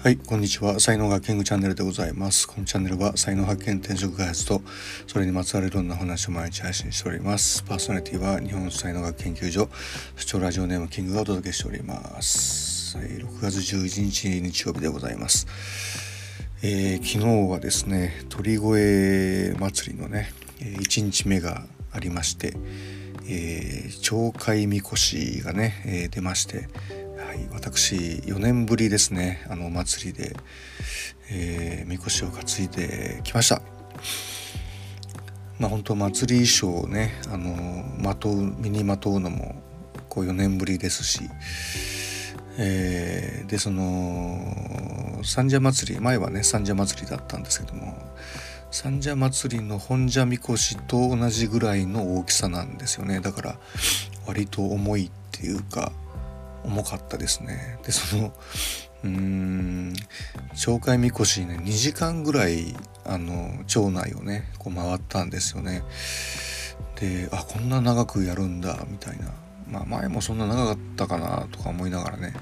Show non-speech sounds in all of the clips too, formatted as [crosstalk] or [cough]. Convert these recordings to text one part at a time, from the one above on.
はい、こんにちは。才能学キングチャンネルでございます。このチャンネルは才能発見、転職開発とそれにまつわるいろんな話を毎日配信しております。パーソナリティは日本才能学研究所主張ラジオネームキングがお届けしております。はい、6月11日日曜日でございます。えー昨日はですね、鳥越祭りのね、1日目がありまして、えー町会みこしがね、えー出まして、私4年ぶりですね。あの祭りで、えーみこしを担いできました。まあ本当祭り衣装をねあのまとう身にまとうのもこう4年ぶりですし、えーでその三社祭り前はね三社祭りだったんですけども三社祭りの本社みこしと同じぐらいの大きさなんですよね。だから割と重いっていうか重かったですね。でそのうーん町会みこしね2時間ぐらいあの町内をねこう回ったんですよね。であこんな長くやるんだみたいな。まあ前もそんな長かったかなとか思いながらね。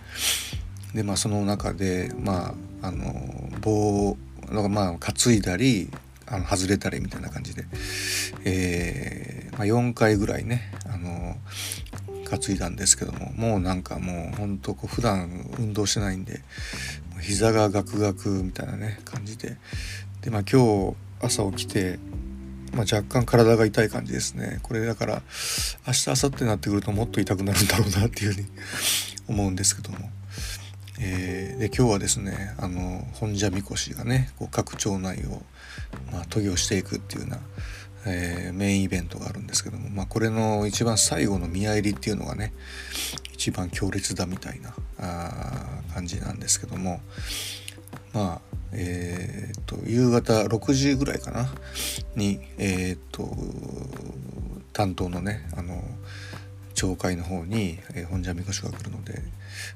でまあその中でまああの棒だかまあ担いだりあの外れたりみたいな感じで、えーまあ、4回ぐらいねあの担いだんですけどももうなんかもうほんとこう普段運動してないんで膝がガクガクみたいなね感じででまあ今日朝起きて、まあ、若干体が痛い感じですねこれだから明日明後日になってくるともっと痛くなるんだろうなっていうふうに [laughs] 思うんですけども。えーで今日はですねあの本社みこしがねこう各町内を、まあ、渡御していくっていうような、えーメインイベントがあるんですけども、まあ、これの一番最後の宮入りっていうのがね一番強烈だみたいなあ感じなんですけどもまあえーっと夕方6時ぐらいかなにえーっと担当のねあの町会の方に、えー本社みこしが来るので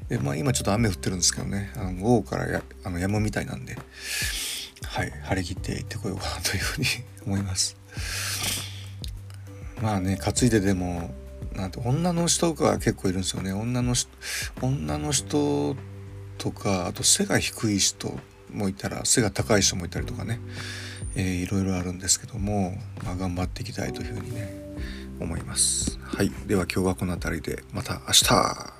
で、まあ、今ちょっと雨降ってるんですけどねあの午後からやあの止むみたいなんで、はい、張り切って行ってこようかなというふうに思います。まあね担いででもなんて女の人が結構いるんですよね。女の人女の人とかあと背が低い人もいたら背が高い人もいたりとかね、えーいろいろあるんですけども、まあ、頑張っていきたいというふうにね思います。はい、では今日はこの辺りでまた明日。